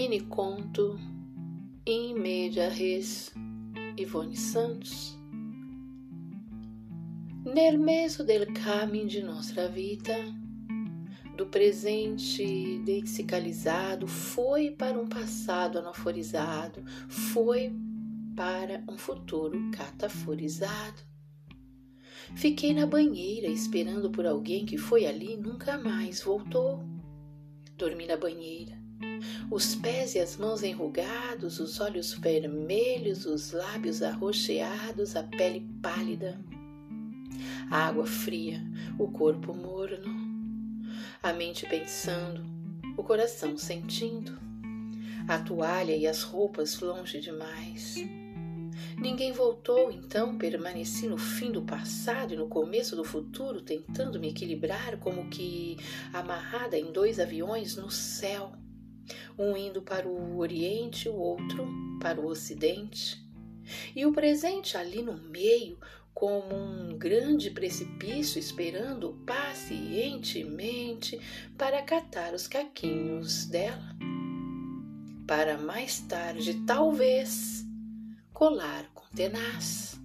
Mini conto in media res Ivone Santos. Nel meso del caminho de nossa vida, do presente lexicalizado, foi para um passado anaforizado, foi para um futuro cataforizado. Fiquei na banheira esperando por alguém que foi ali e nunca mais voltou. Dormi na banheira, os pés e as mãos enrugados, os olhos vermelhos, os lábios arroxeados, a pele pálida, a água fria, o corpo morno, a mente pensando, o coração sentindo, a toalha e as roupas longe demais. Ninguém voltou, então permaneci no fim do passado e no começo do futuro, tentando me equilibrar como que amarrada em dois aviões no céu, um indo para o Oriente, o outro para o Ocidente. E o presente ali no meio, como um grande precipício esperando pacientemente para catar os caquinhos dela. Para mais tarde, talvez, colar com tenaz.